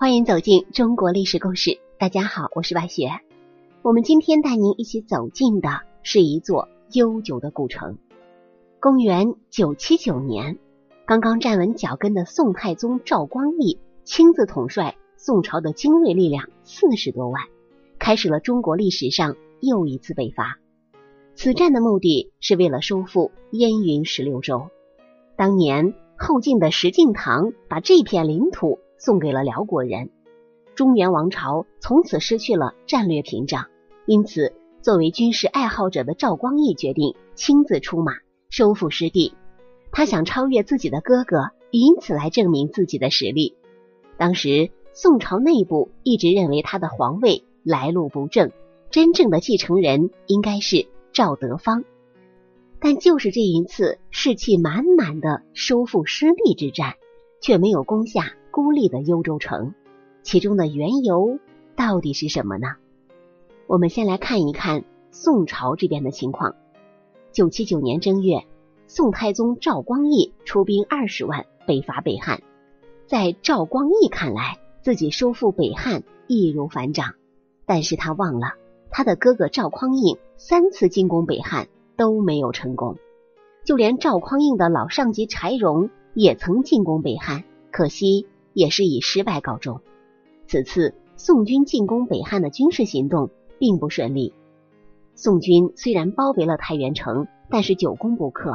欢迎走进中国历史故事。大家好，我是白雪。我们今天带您一起走进的是一座悠久的古城。公元九七九年，刚刚站稳脚跟的宋太宗赵光义亲自统帅宋朝的精锐力量四十多万，开始了中国历史上又一次北伐。此战的目的是为了收复燕云十六州。当年后晋的石敬瑭把这片领土。送给了辽国人，中原王朝从此失去了战略屏障。因此，作为军事爱好者的赵光义决定亲自出马收复失地。他想超越自己的哥哥，以此来证明自己的实力。当时，宋朝内部一直认为他的皇位来路不正，真正的继承人应该是赵德芳。但就是这一次士气满满的收复失地之战，却没有攻下。孤立的幽州城，其中的缘由到底是什么呢？我们先来看一看宋朝这边的情况。九七九年正月，宋太宗赵光义出兵二十万北伐北汉。在赵光义看来，自己收复北汉易如反掌，但是他忘了他的哥哥赵匡胤三次进攻北汉都没有成功，就连赵匡胤的老上级柴荣也曾进攻北汉，可惜。也是以失败告终。此次宋军进攻北汉的军事行动并不顺利。宋军虽然包围了太原城，但是久攻不克。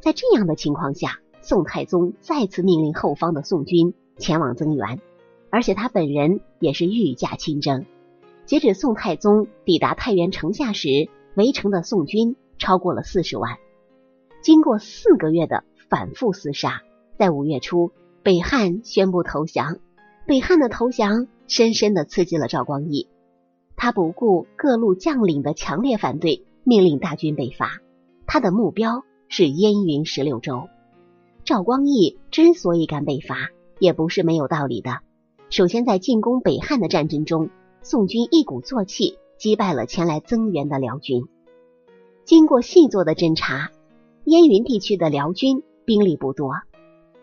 在这样的情况下，宋太宗再次命令后方的宋军前往增援，而且他本人也是御驾亲征。截止宋太宗抵达太原城下时，围城的宋军超过了四十万。经过四个月的反复厮杀，在五月初。北汉宣布投降，北汉的投降深深的刺激了赵光义，他不顾各路将领的强烈反对，命令大军北伐。他的目标是燕云十六州。赵光义之所以敢北伐，也不是没有道理的。首先，在进攻北汉的战争中，宋军一鼓作气击败了前来增援的辽军。经过细作的侦查，燕云地区的辽军兵力不多。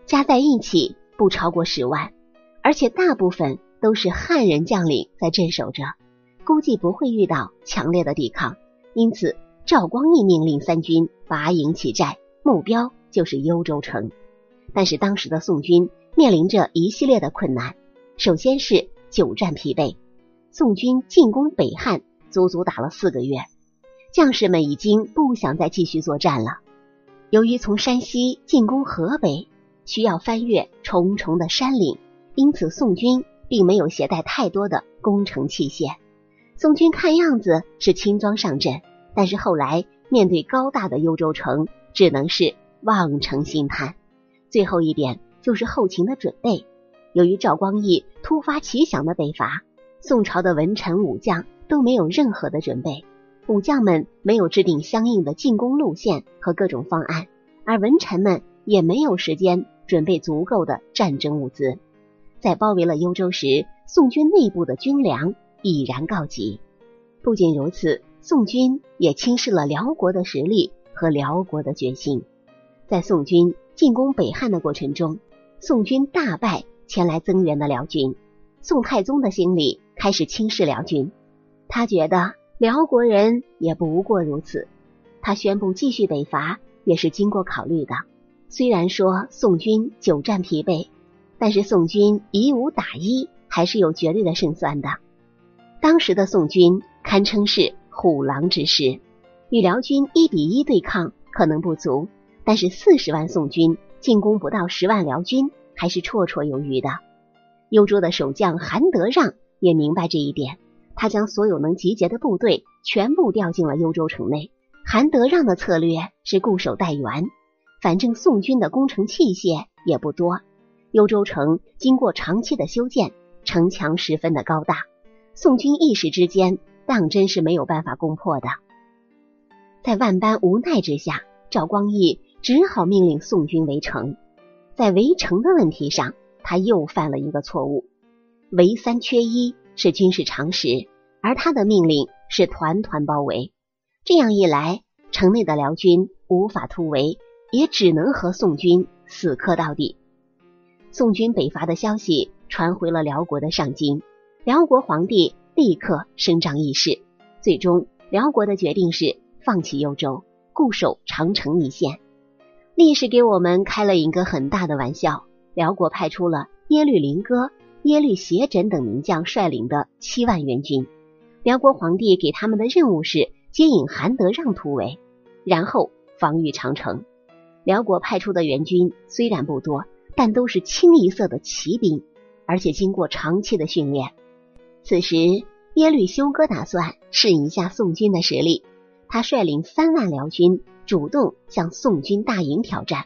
加在一起不超过十万，而且大部分都是汉人将领在镇守着，估计不会遇到强烈的抵抗。因此，赵光义命令三军拔营起寨，目标就是幽州城。但是当时的宋军面临着一系列的困难，首先是久战疲惫。宋军进攻北汉足足打了四个月，将士们已经不想再继续作战了。由于从山西进攻河北。需要翻越重重的山岭，因此宋军并没有携带太多的攻城器械。宋军看样子是轻装上阵，但是后来面对高大的幽州城，只能是望城兴叹。最后一点就是后勤的准备。由于赵光义突发奇想的北伐，宋朝的文臣武将都没有任何的准备，武将们没有制定相应的进攻路线和各种方案，而文臣们也没有时间。准备足够的战争物资，在包围了幽州时，宋军内部的军粮已然告急。不仅如此，宋军也轻视了辽国的实力和辽国的决心。在宋军进攻北汉的过程中，宋军大败前来增援的辽军。宋太宗的心里开始轻视辽军，他觉得辽国人也不过如此。他宣布继续北伐，也是经过考虑的。虽然说宋军久战疲惫，但是宋军以五打一还是有绝对的胜算的。当时的宋军堪称是虎狼之师，与辽军一比一对抗可能不足，但是四十万宋军进攻不到十万辽军还是绰绰有余的。幽州的守将韩德让也明白这一点，他将所有能集结的部队全部调进了幽州城内。韩德让的策略是固守待援。反正宋军的攻城器械也不多，幽州城经过长期的修建，城墙十分的高大，宋军一时之间当真是没有办法攻破的。在万般无奈之下，赵光义只好命令宋军围城。在围城的问题上，他又犯了一个错误。围三缺一是军事常识，而他的命令是团团包围。这样一来，城内的辽军无法突围。也只能和宋军死磕到底。宋军北伐的消息传回了辽国的上京。辽国皇帝立刻声张议事，最终辽国的决定是放弃幽州，固守长城一线。历史给我们开了一个很大的玩笑，辽国派出了耶律林戈、耶律斜轸等名将率领的七万援军。辽国皇帝给他们的任务是接引韩德让突围，然后防御长城。辽国派出的援军虽然不多，但都是清一色的骑兵，而且经过长期的训练。此时，耶律休哥打算试一下宋军的实力，他率领三万辽军主动向宋军大营挑战。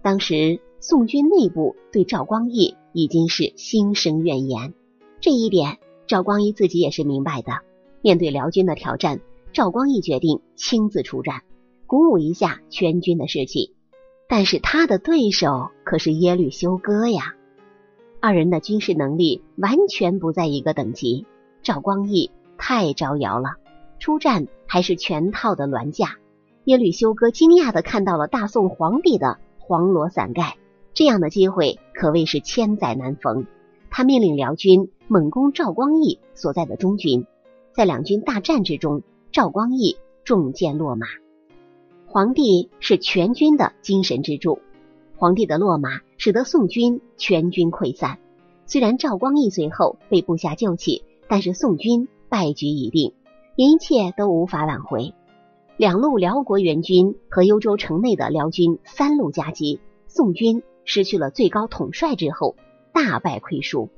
当时，宋军内部对赵光义已经是心生怨言，这一点。赵光义自己也是明白的，面对辽军的挑战，赵光义决定亲自出战，鼓舞一下全军的士气。但是他的对手可是耶律休哥呀，二人的军事能力完全不在一个等级。赵光义太招摇了，出战还是全套的銮驾。耶律休哥惊讶的看到了大宋皇帝的黄罗伞盖，这样的机会可谓是千载难逢。他命令辽军猛攻赵光义所在的中军，在两军大战之中，赵光义中箭落马。皇帝是全军的精神支柱，皇帝的落马使得宋军全军溃散。虽然赵光义随后被部下救起，但是宋军败局已定，一切都无法挽回。两路辽国援军和幽州城内的辽军三路夹击，宋军失去了最高统帅之后。大败亏输，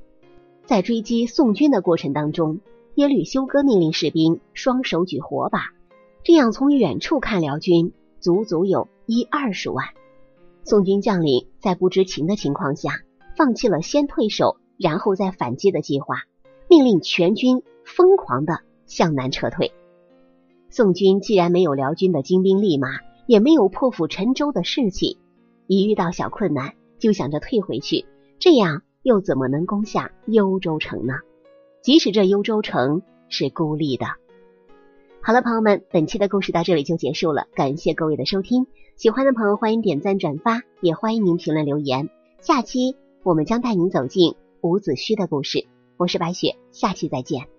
在追击宋军的过程当中，耶律休哥命令士兵双手举火把，这样从远处看辽军足足有一二十万。宋军将领在不知情的情况下，放弃了先退守然后再反击的计划，命令全军疯狂的向南撤退。宋军既然没有辽军的精兵利马，也没有破釜沉舟的士气，一遇到小困难就想着退回去。这样又怎么能攻下幽州城呢？即使这幽州城是孤立的。好了，朋友们，本期的故事到这里就结束了，感谢各位的收听。喜欢的朋友欢迎点赞转发，也欢迎您评论留言。下期我们将带您走进伍子胥的故事。我是白雪，下期再见。